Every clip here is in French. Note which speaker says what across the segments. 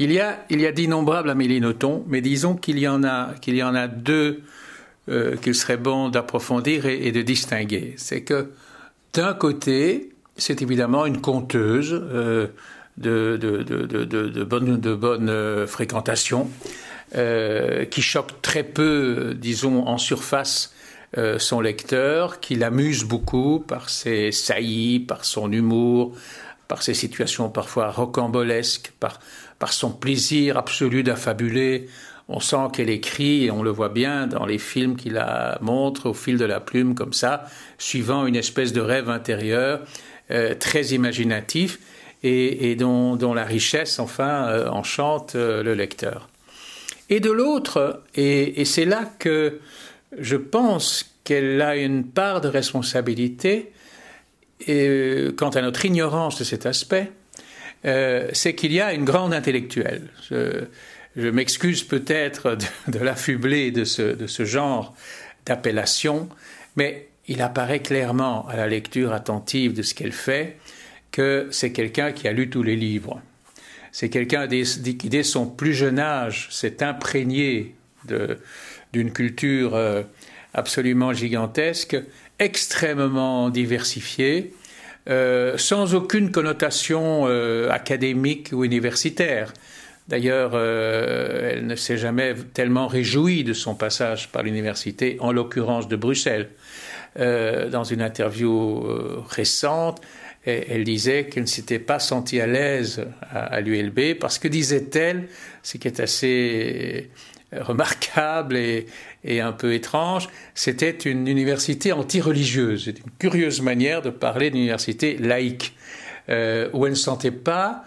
Speaker 1: Il y a, d'innombrables Amélie Nothomb, mais disons qu'il y en a, qu'il y en a deux euh, qu'il serait bon d'approfondir et, de distinguer. C'est que d'un côté, c'est évidemment une conteuse euh, de, de, de bonne euh, fréquentation qui choque très peu, disons, en surface son lecteur, qui l'amuse beaucoup par ses saillies, par son humour, par ses situations parfois rocambolesques, par, par son plaisir absolu d'affabuler. On sent qu'elle écrit, et on le voit bien dans les films qu'il la montre au fil de la plume, comme ça, suivant une espèce de rêve intérieur euh, très imaginatif et, dont, la richesse, enfin, euh, enchante euh, le lecteur. Et de l'autre, et, c'est là que je pense qu'elle a une part de responsabilité, et, quant à notre ignorance de cet aspect, euh, c'est qu'il y a une grande intellectuelle. Je, m'excuse peut-être de, l'affubler de ce, de ce genre d'appellation, mais il apparaît clairement à la lecture attentive de ce qu'elle fait que c'est quelqu'un qui a lu tous les livres. C'est quelqu'un qui, dès son plus jeune âge, s'est imprégné d'une culture euh, absolument gigantesque, extrêmement diversifiée, euh, sans aucune connotation euh, académique ou universitaire. D'ailleurs, euh, elle ne s'est jamais tellement réjouie de son passage par l'université, en l'occurrence de Bruxelles. dans une interview récente, elle disait qu'elle ne s'était pas sentie à l'aise à, l'ULB parce que, disait-elle, ce qui est assez remarquable et, et un peu étrange, c'était une université anti-religieuse. C'est une curieuse manière de parler d'université laïque, euh, où elle ne sentait pas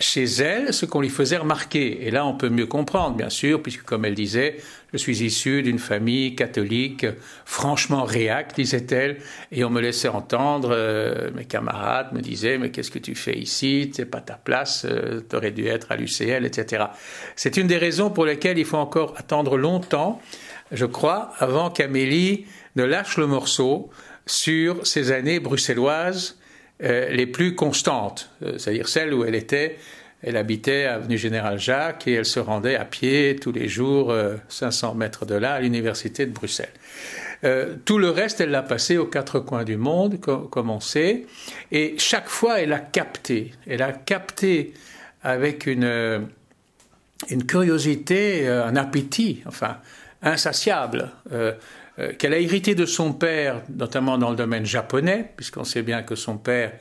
Speaker 1: chez elle ce qu'on lui faisait remarquer. Et là, on peut mieux comprendre, bien sûr, puisque, comme elle disait, je suis issue d'une famille catholique franchement réacte, disait-elle, et on me laissait entendre, euh, mes camarades me disaient, mais qu'est-ce que tu fais ici? C'est pas ta place, euh, tu aurais dû être à l'UCL, etc. C'est une des raisons pour lesquelles il faut encore attendre longtemps, je crois, avant qu'Amélie ne lâche le morceau sur ces années bruxelloises les plus constantes, euh, c'est-à-dire celles où elle était, elle habitait avenue Général Jacques et elle se rendait à pied tous les jours, 500 euh, mètres de là, à l'université de Bruxelles. tout le reste, elle l'a passé aux quatre coins du monde, comme on sait, et chaque fois, elle a capté, elle a capté avec une, une curiosité, un appétit, enfin, insatiable. Euh, qu'elle a hérité de son père, notamment dans le domaine japonais, puisqu'on sait bien que son père,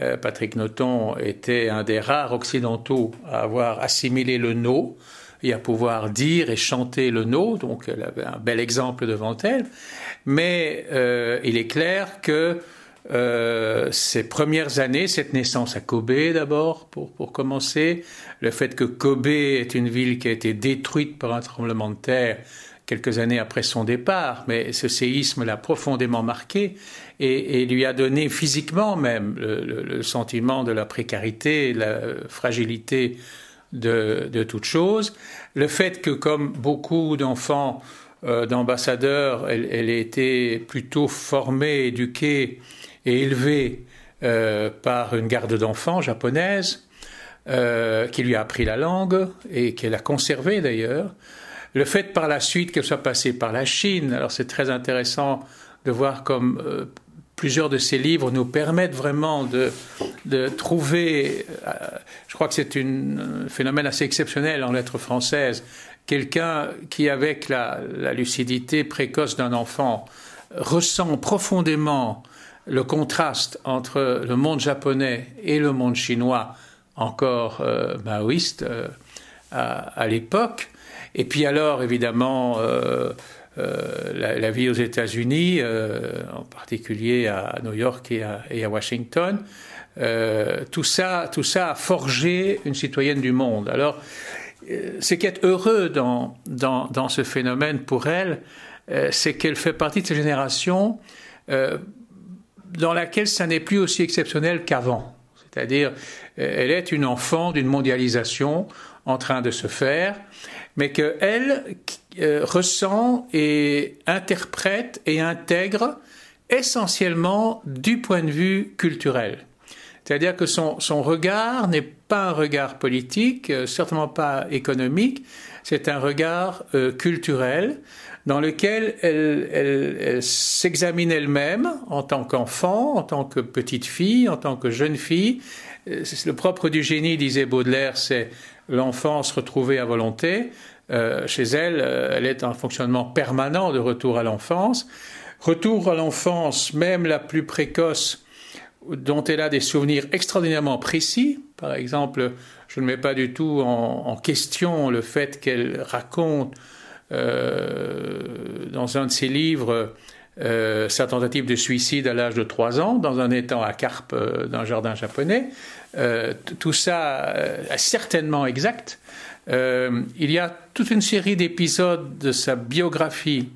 Speaker 1: euh, Patrick Nothomb, était un des rares occidentaux à avoir assimilé le no et à pouvoir dire et chanter le no, donc elle avait un bel exemple devant elle. Mais euh, il est clair que ces premières années, cette naissance à Kobe d'abord, pour, pour commencer, le fait que Kobe est une ville qui a été détruite par un tremblement de terre, quelques années après son départ, mais ce séisme l'a profondément marqué et, lui a donné physiquement même le, sentiment de la précarité, la fragilité de, de toute chose. Le fait que, comme beaucoup d'enfants euh, d'ambassadeurs, elle, elle a été plutôt formée, éduquée et élevée euh, par une garde d'enfants japonaise, euh, qui lui a appris la langue et qu'elle a conservée d'ailleurs. Le fait par la suite qu'elle soit passée par la Chine, alors c'est très intéressant de voir comme euh, plusieurs de ses livres nous permettent vraiment de, trouver, euh, je crois que c'est un phénomène assez exceptionnel en lettres françaises, quelqu'un qui, avec la, lucidité précoce d'un enfant, ressent profondément le contraste entre le monde japonais et le monde chinois, encore euh, maoïste à l'époque, et puis alors, évidemment, euh, euh, la, vie aux États-Unis, euh, en particulier à New York et à, Washington, tout ça, tout ça a forgé une citoyenne du monde. Alors, ce qui est heureux dans, dans, dans ce phénomène pour elle, c'est qu'elle fait partie de cette génération dans laquelle ça n'est plus aussi exceptionnel qu'avant. C'est-à-dire, elle est une enfant d'une mondialisation en train de se faire mais qu'elle euh, ressent et interprète et intègre essentiellement du point de vue culturel. C'est-à-dire que son, son regard n'est pas un regard politique, certainement pas économique, c'est un regard culturel dans lequel elle, s'examine elle-même en tant qu'enfant, en tant que petite fille, en tant que jeune fille. Le propre du génie, disait Baudelaire, c'est l'enfance retrouvée à volonté. Euh, chez elle, euh, elle est en fonctionnement permanent de retour à l'enfance. Retour à l'enfance, même la plus précoce, dont elle a des souvenirs extraordinairement précis. Par exemple, je ne mets pas du tout en question le fait qu'elle raconte euh, dans un de ses livres euh, sa tentative de suicide à l'âge de 3 ans dans un étang à carpe euh, d'un jardin japonais. tout ça est certainement exact. il y a toute une série d'épisodes de sa biographie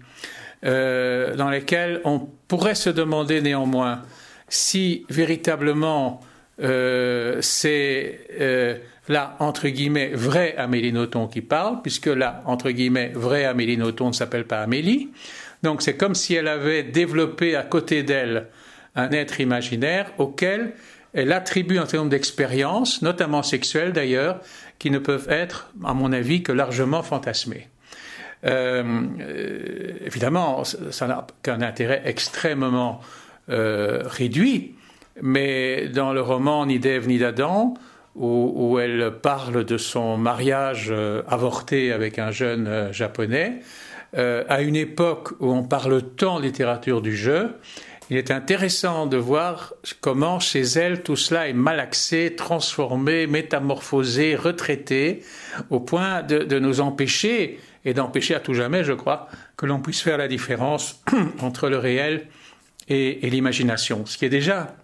Speaker 1: dans lesquels on pourrait se demander néanmoins si véritablement c'est la, entre guillemets, vraie Amélie Nothomb qui parle, puisque la, entre guillemets, vraie Amélie Nothomb ne s'appelle pas Amélie. Donc c'est comme si elle avait développé à côté d'elle un être imaginaire auquel elle attribue un certain nombre d'expériences, notamment sexuelles d'ailleurs, qui ne peuvent être, à mon avis, que largement fantasmées. Euh, évidemment, ça n'a qu'un intérêt extrêmement euh, réduit, mais dans le roman Ni d'Ève ni d'Adam, où, elle parle de son mariage euh, avorté avec un jeune japonais, euh, à une époque où on parle tant littérature du jeu, il est intéressant de voir comment chez elle tout cela est malaxé, transformé, métamorphosé, retraité, au point de, nous empêcher, et d'empêcher à tout jamais, je crois, que l'on puisse faire la différence entre le réel et l'imagination, ce qui est déjà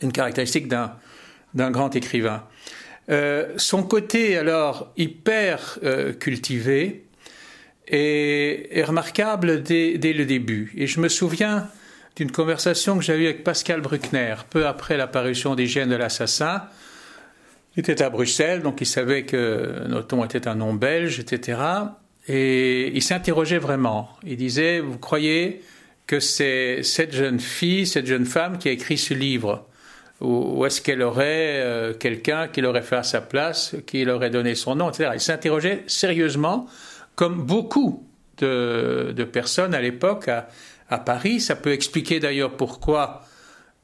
Speaker 1: une caractéristique d'un d'un grand écrivain. Euh, son côté alors hyper euh, cultivé est, remarquable dès, le début. Et je me souviens d'une conversation que j'avais eue avec Pascal Bruckner peu après l'apparition des gènes de l'assassin. Il était à Bruxelles, donc il savait que Noton était un nom belge, etc. Et il s'interrogeait vraiment. Il disait, vous croyez que c'est cette jeune fille, cette jeune femme qui a écrit ce livre? Ou, est-ce qu'elle aurait euh, quelqu'un qui l'aurait fait à sa place, qui leur aurait donné son nom, etc. Il s'interrogeait sérieusement, comme beaucoup de, personnes à l'époque à, Paris. Ça peut expliquer d'ailleurs pourquoi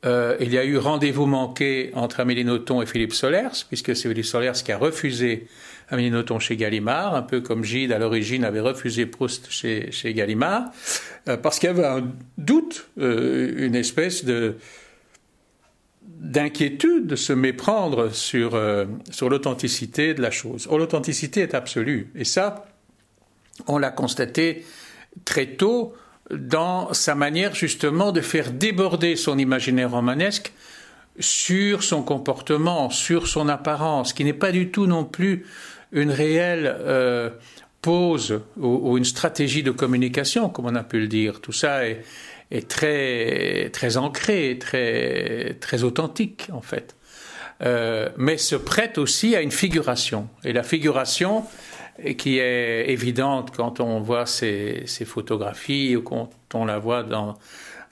Speaker 1: euh, il y a eu rendez-vous manqué entre Amélie Nothomb et Philippe Solers, puisque c'est Philippe Solers qui a refusé Amélie Nothomb chez Gallimard, un peu comme Gide à l'origine avait refusé Proust chez, Gallimard, euh, parce qu'il y avait un doute, une espèce de d'inquiétude, de se méprendre sur, euh, sur l'authenticité de la chose. Or, l'authenticité est absolue. Et ça, on l'a constaté très tôt dans sa manière justement de faire déborder son imaginaire romanesque sur son comportement, sur son apparence, qui n'est pas du tout non plus une réelle euh, pose ou, une stratégie de communication, comme on a pu le dire. Tout ça est, très ancré, très, très authentique en fait. Euh, mais se prête aussi à une figuration. Et la figuration, qui est évidente quand on voit ces, photographies ou quand on la voit dans,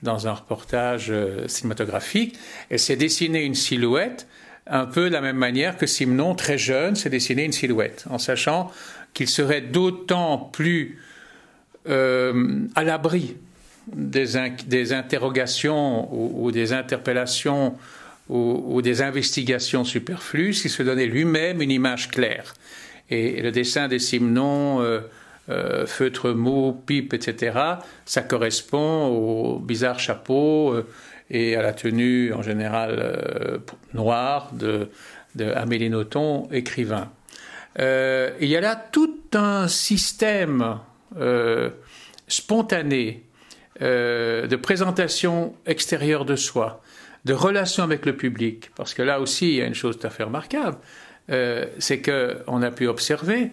Speaker 1: dans un reportage euh, cinématographique, elle s'est dessinée une silhouette un peu de la même manière que Simon, très jeune, s'est dessiné une silhouette, en sachant qu'il serait d'autant plus euh, à l'abri des, interrogations ou, des interpellations ou, des investigations superflues s'il se donnait lui-même une image claire. Et, le dessin des Simons, euh, euh, feutre mou, pipe, etc., ça correspond au bizarre chapeau euh, et à la tenue en général noire de, de Amélie Nothomb, écrivain. il y a là tout un système spontané de présentation extérieure de soi, de relation avec le public, parce que là aussi il y a une chose tout à fait remarquable, euh, c'est qu'on a pu observer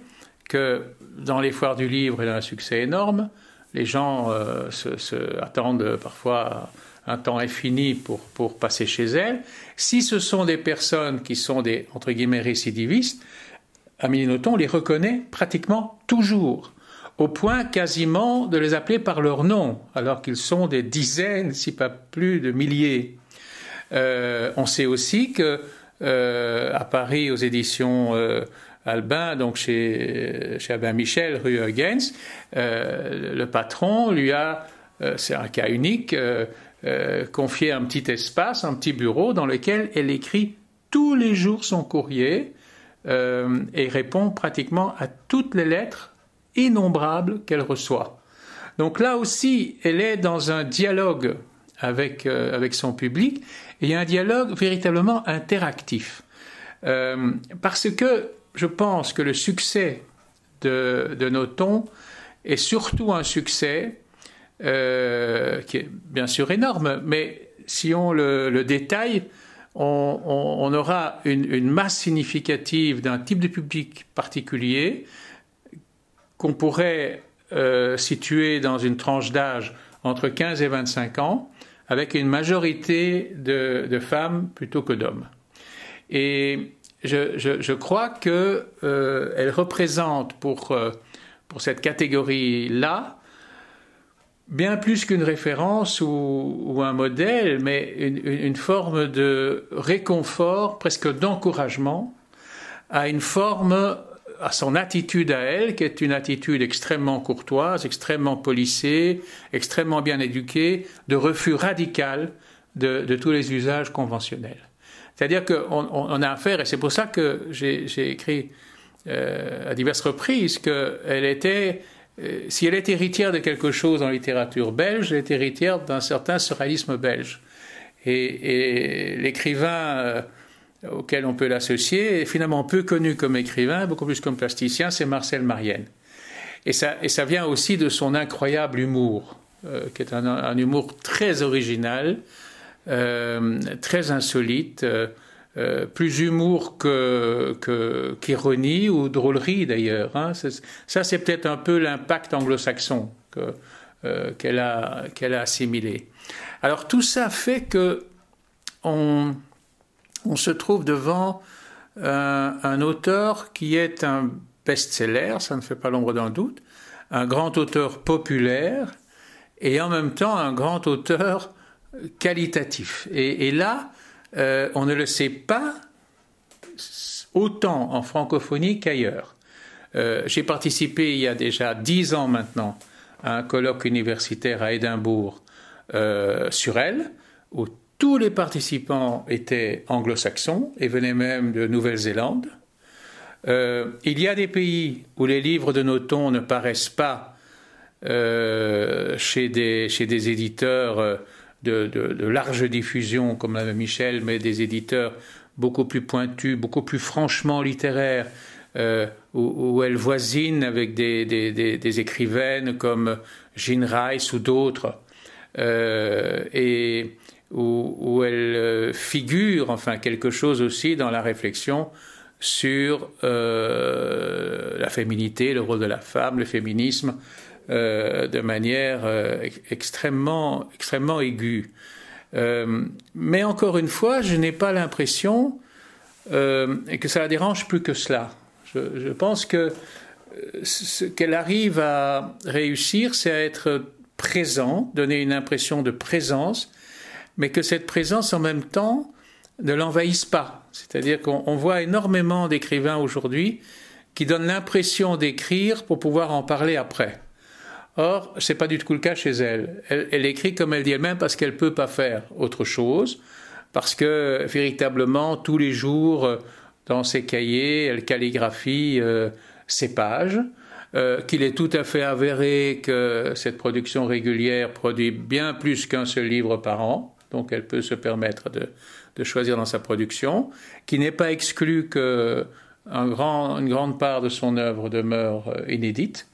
Speaker 1: que dans les foires du livre, il y a un succès énorme, les gens euh, se, attendent parfois un temps infini pour, passer chez elles. Si ce sont des personnes qui sont des, entre guillemets, récidivistes, Amélie Nothomb les reconnaît pratiquement toujours au point quasiment de les appeler par leur nom, alors qu'ils sont des dizaines, si pas plus, de milliers. Euh, on sait aussi que à Paris aux éditions Albin, donc chez, chez Albin Michel, rue Huygens, le patron lui a, c'est un cas unique, confié un petit espace, un petit bureau dans lequel elle écrit tous les jours son courrier et répond pratiquement à toutes les lettres innombrables qu'elle reçoit. Donc là aussi, elle est dans un dialogue avec, euh, avec son public, et un dialogue véritablement interactif. Euh, parce que je pense que le succès de, de Noton est surtout un succès euh, qui est bien sûr énorme, mais si on le, le détaille, on, aura une, masse significative d'un type de public particulier qu'on pourrait situé dans une tranche d'âge entre 15 et 25 ans, avec une majorité de, femmes plutôt que d'hommes. Et je, crois qu'elle euh, représente pour, euh, pour cette catégorie-là bien plus qu'une référence ou, un modèle, mais une, forme de réconfort, presque d'encouragement, à une forme à son attitude à elle, qui est une attitude extrêmement courtoise, extrêmement policée, extrêmement bien éduquée, de refus radical de, tous les usages conventionnels. C'est-à-dire qu'on on a affaire, et c'est pour ça que j'ai écrit euh, à diverses reprises qu'elle était, euh, si elle est héritière de quelque chose en littérature belge, elle est héritière d'un certain surréalisme belge. Et, l'écrivain euh, auquel on peut l'associer, est finalement peu connu comme écrivain, beaucoup plus comme plasticien, c'est Marcel Marienne. Et ça, et ça vient aussi de son incroyable humour, euh, qui est un, humour très original, euh, très insolite, euh, plus humour qu'ironie que, ou drôlerie d'ailleurs. Hein. Ça, c'est peut-être un peu l'impact anglo-saxon qu'elle a, a assimilé. Alors tout ça fait que on, on se trouve devant euh, un auteur qui est un best-seller, ça ne fait pas l'ombre d'un doute, un grand auteur populaire et en même temps un grand auteur qualitatif. Et, là, euh, on ne le sait pas autant en francophonie qu'ailleurs. Euh, j'ai participé il y a déjà dix ans maintenant à un colloque universitaire à Édimbourg sur elle, tous les participants étaient anglo-saxons et venaient même de Nouvelle-Zélande. Euh, il y a des pays où les livres de Noton ne paraissent pas euh, chez, des, chez, éditeurs euh, de, large diffusion comme la Michel, mais des éditeurs beaucoup plus pointus, beaucoup plus franchement littéraires, où, elle voisine avec des, des, écrivaines comme Jean Rice ou d'autres. et où, elle euh, figure, enfin quelque chose aussi dans la réflexion sur euh, la féminité, le rôle de la femme, le féminisme, euh, de manière extrêmement, extrêmement aiguë. mais encore une fois, je n'ai pas l'impression que ça la dérange plus que cela. Je, je pense que ce qu'elle arrive à réussir, c'est à être présent, donner une impression de présence, mais que cette présence en même temps ne l'envahisse pas. C'est-à-dire qu'on voit énormément d'écrivains aujourd'hui qui donnent l'impression d'écrire pour pouvoir en parler après. Or, ce n'est pas du tout le cas chez elle. elle. écrit comme elle dit elle-même parce qu'elle ne peut pas faire autre chose, parce que véritablement, tous les jours, dans ses cahiers, elle calligraphie euh, ses pages, euh, qu'il est tout à fait avéré que cette production régulière produit bien plus qu'un seul livre par an, donc elle peut se permettre de, choisir dans sa production, qui n'est pas exclu qu'une grande part de son œuvre demeure euh, inédite,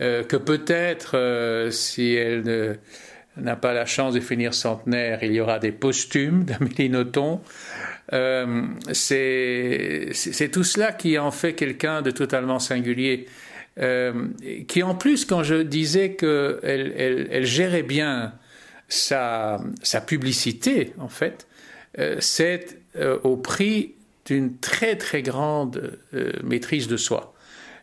Speaker 1: euh, que peut-être, euh, si elle n'a pas la chance de finir centenaire, il y aura des posthumes d'Amélie Nothomb. c'est tout cela qui en fait quelqu'un de totalement singulier. qui en plus, quand je disais qu'elle elle, gérait bien sa, publicité, en fait, euh, c'est euh, au prix d'une très très grande euh, maîtrise de soi.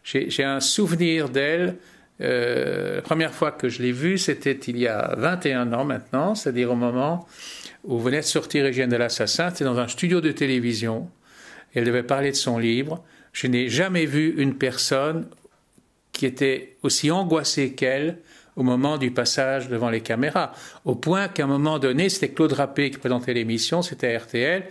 Speaker 1: J'ai un souvenir d'elle. la première fois que je l'ai vue, c'était il y a 21 ans maintenant, c'est-à-dire au moment où venait de sortir Hygiène de l'Assassin. C'était dans un studio de télévision elle devait parler de son livre. Je n'ai jamais vu une personne qui était aussi angoissée qu'elle au moment du passage devant les caméras, au point qu'à un moment donné, c'était Claude Rappé qui présentait l'émission, c'était RTL,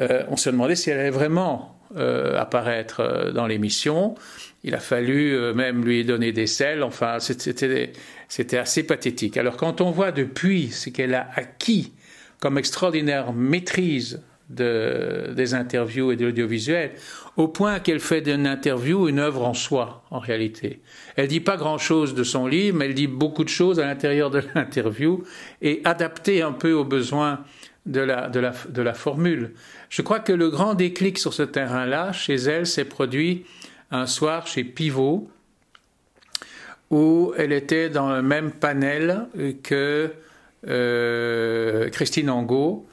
Speaker 1: euh, on se demandait si elle allait vraiment euh, apparaître euh, dans l'émission. Il a fallu même lui donner des selles, enfin c'était assez pathétique. Alors quand on voit depuis ce qu'elle a acquis comme extraordinaire maîtrise de, des interviews et de l'audiovisuel, au point qu'elle fait d'une interview une œuvre en soi, en réalité. Elle dit pas grand-chose de son livre, mais elle dit beaucoup de choses à l'intérieur de l'interview et adaptée un peu aux besoins de la, de, la, de la formule. Je crois que le grand déclic sur ce terrain-là, chez elle, s'est produit un soir chez Pivot, où elle était dans le même panel que euh, Christine Angot,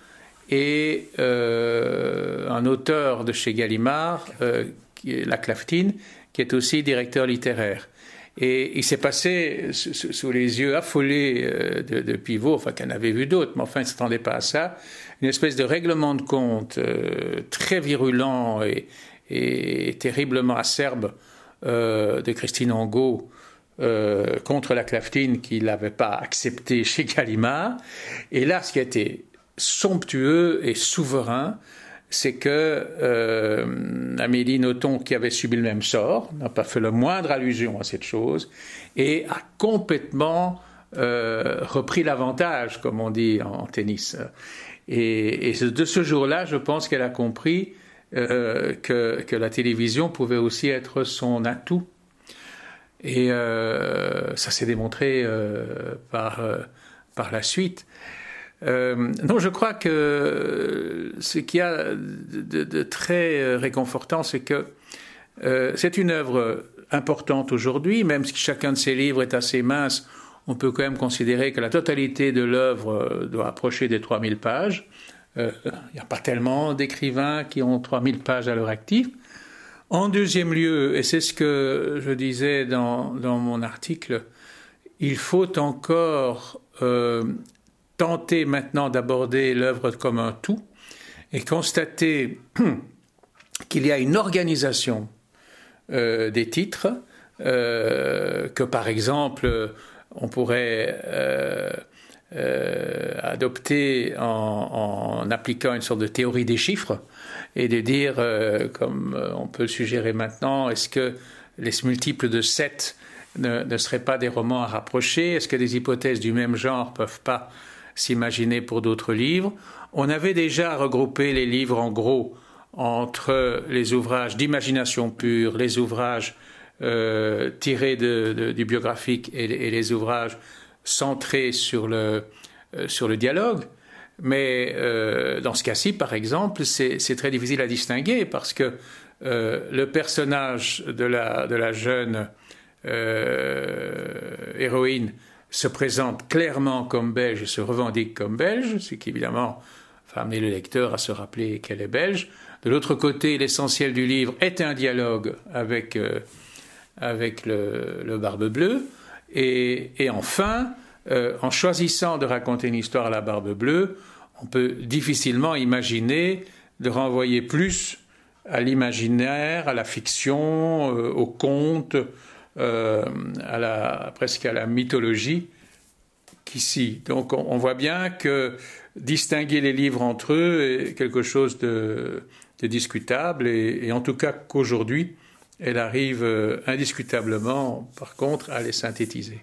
Speaker 1: et euh, un auteur de chez Gallimard, euh, qui est La Claftine, qui est aussi directeur littéraire. Et il s'est passé sous les yeux affolés euh, de, Pivot, enfin qu'elle avait vu d'autres, mais enfin il ne s'attendait pas à ça, une espèce de règlement de compte très virulent et, terriblement acerbe de Christine Angot contre la Claftine qu'il n'avait pas accepté chez Gallimard. Et là, ce qui a été somptueux et souverain, c'est que euh, Amélie Nothomb, qui avait subi le même sort, n'a pas fait la moindre allusion à cette chose et a complètement euh, repris l'avantage, comme on dit en, tennis. Et, de ce jour-là, je pense qu'elle a compris euh, que, la télévision pouvait aussi être son atout. Et ça s'est démontré par, par la suite. Euh, non, je crois que ce qu'il y a de, très euh, réconfortant, c'est que euh, c'est une œuvre importante aujourd'hui, même si chacun de ses livres est assez mince, on peut quand même considérer que la totalité de l'œuvre doit approcher des 3000 pages. Il n'y a pas tellement d'écrivains qui ont 3000 pages à leur actif. En deuxième lieu, et c'est ce que je disais dans, mon article, il faut encore tenter maintenant d'aborder l'œuvre comme un tout et constater qu'il y a une organisation euh, des titres, euh, que par exemple on pourrait euh, adopter en, appliquant une sorte de théorie des chiffres et de dire, comme on peut suggérer maintenant, est-ce que les multiples de 7 ne, ne seraient pas des romans à rapprocher? Est-ce que des hypothèses du même genre peuvent pas s'imaginer pour d'autres livres. On avait déjà regroupé les livres en gros entre les ouvrages d'imagination pure, les ouvrages euh, tirés du biographique et, les ouvrages centrés sur le, euh, sur le dialogue. Mais euh, dans ce cas-ci, par exemple, c'est très difficile à distinguer parce que le personnage de la, de la jeune héroïne se présente clairement comme belge et se revendique comme belge, ce qui évidemment va amener le lecteur à se rappeler qu'elle est belge. De l'autre côté, l'essentiel du livre est un dialogue avec, euh, avec le, Barbe Bleue. Et, enfin, euh, en choisissant de raconter une histoire à la Barbe Bleue, on peut difficilement imaginer de renvoyer plus à l'imaginaire, à la fiction, euh, au conte, euh, à la, presque à la mythologie qu'ici. Donc on, voit bien que distinguer les livres entre eux est quelque chose de, discutable et, en tout cas qu'aujourd'hui, elle arrive euh, indiscutablement, par contre, à les synthétiser.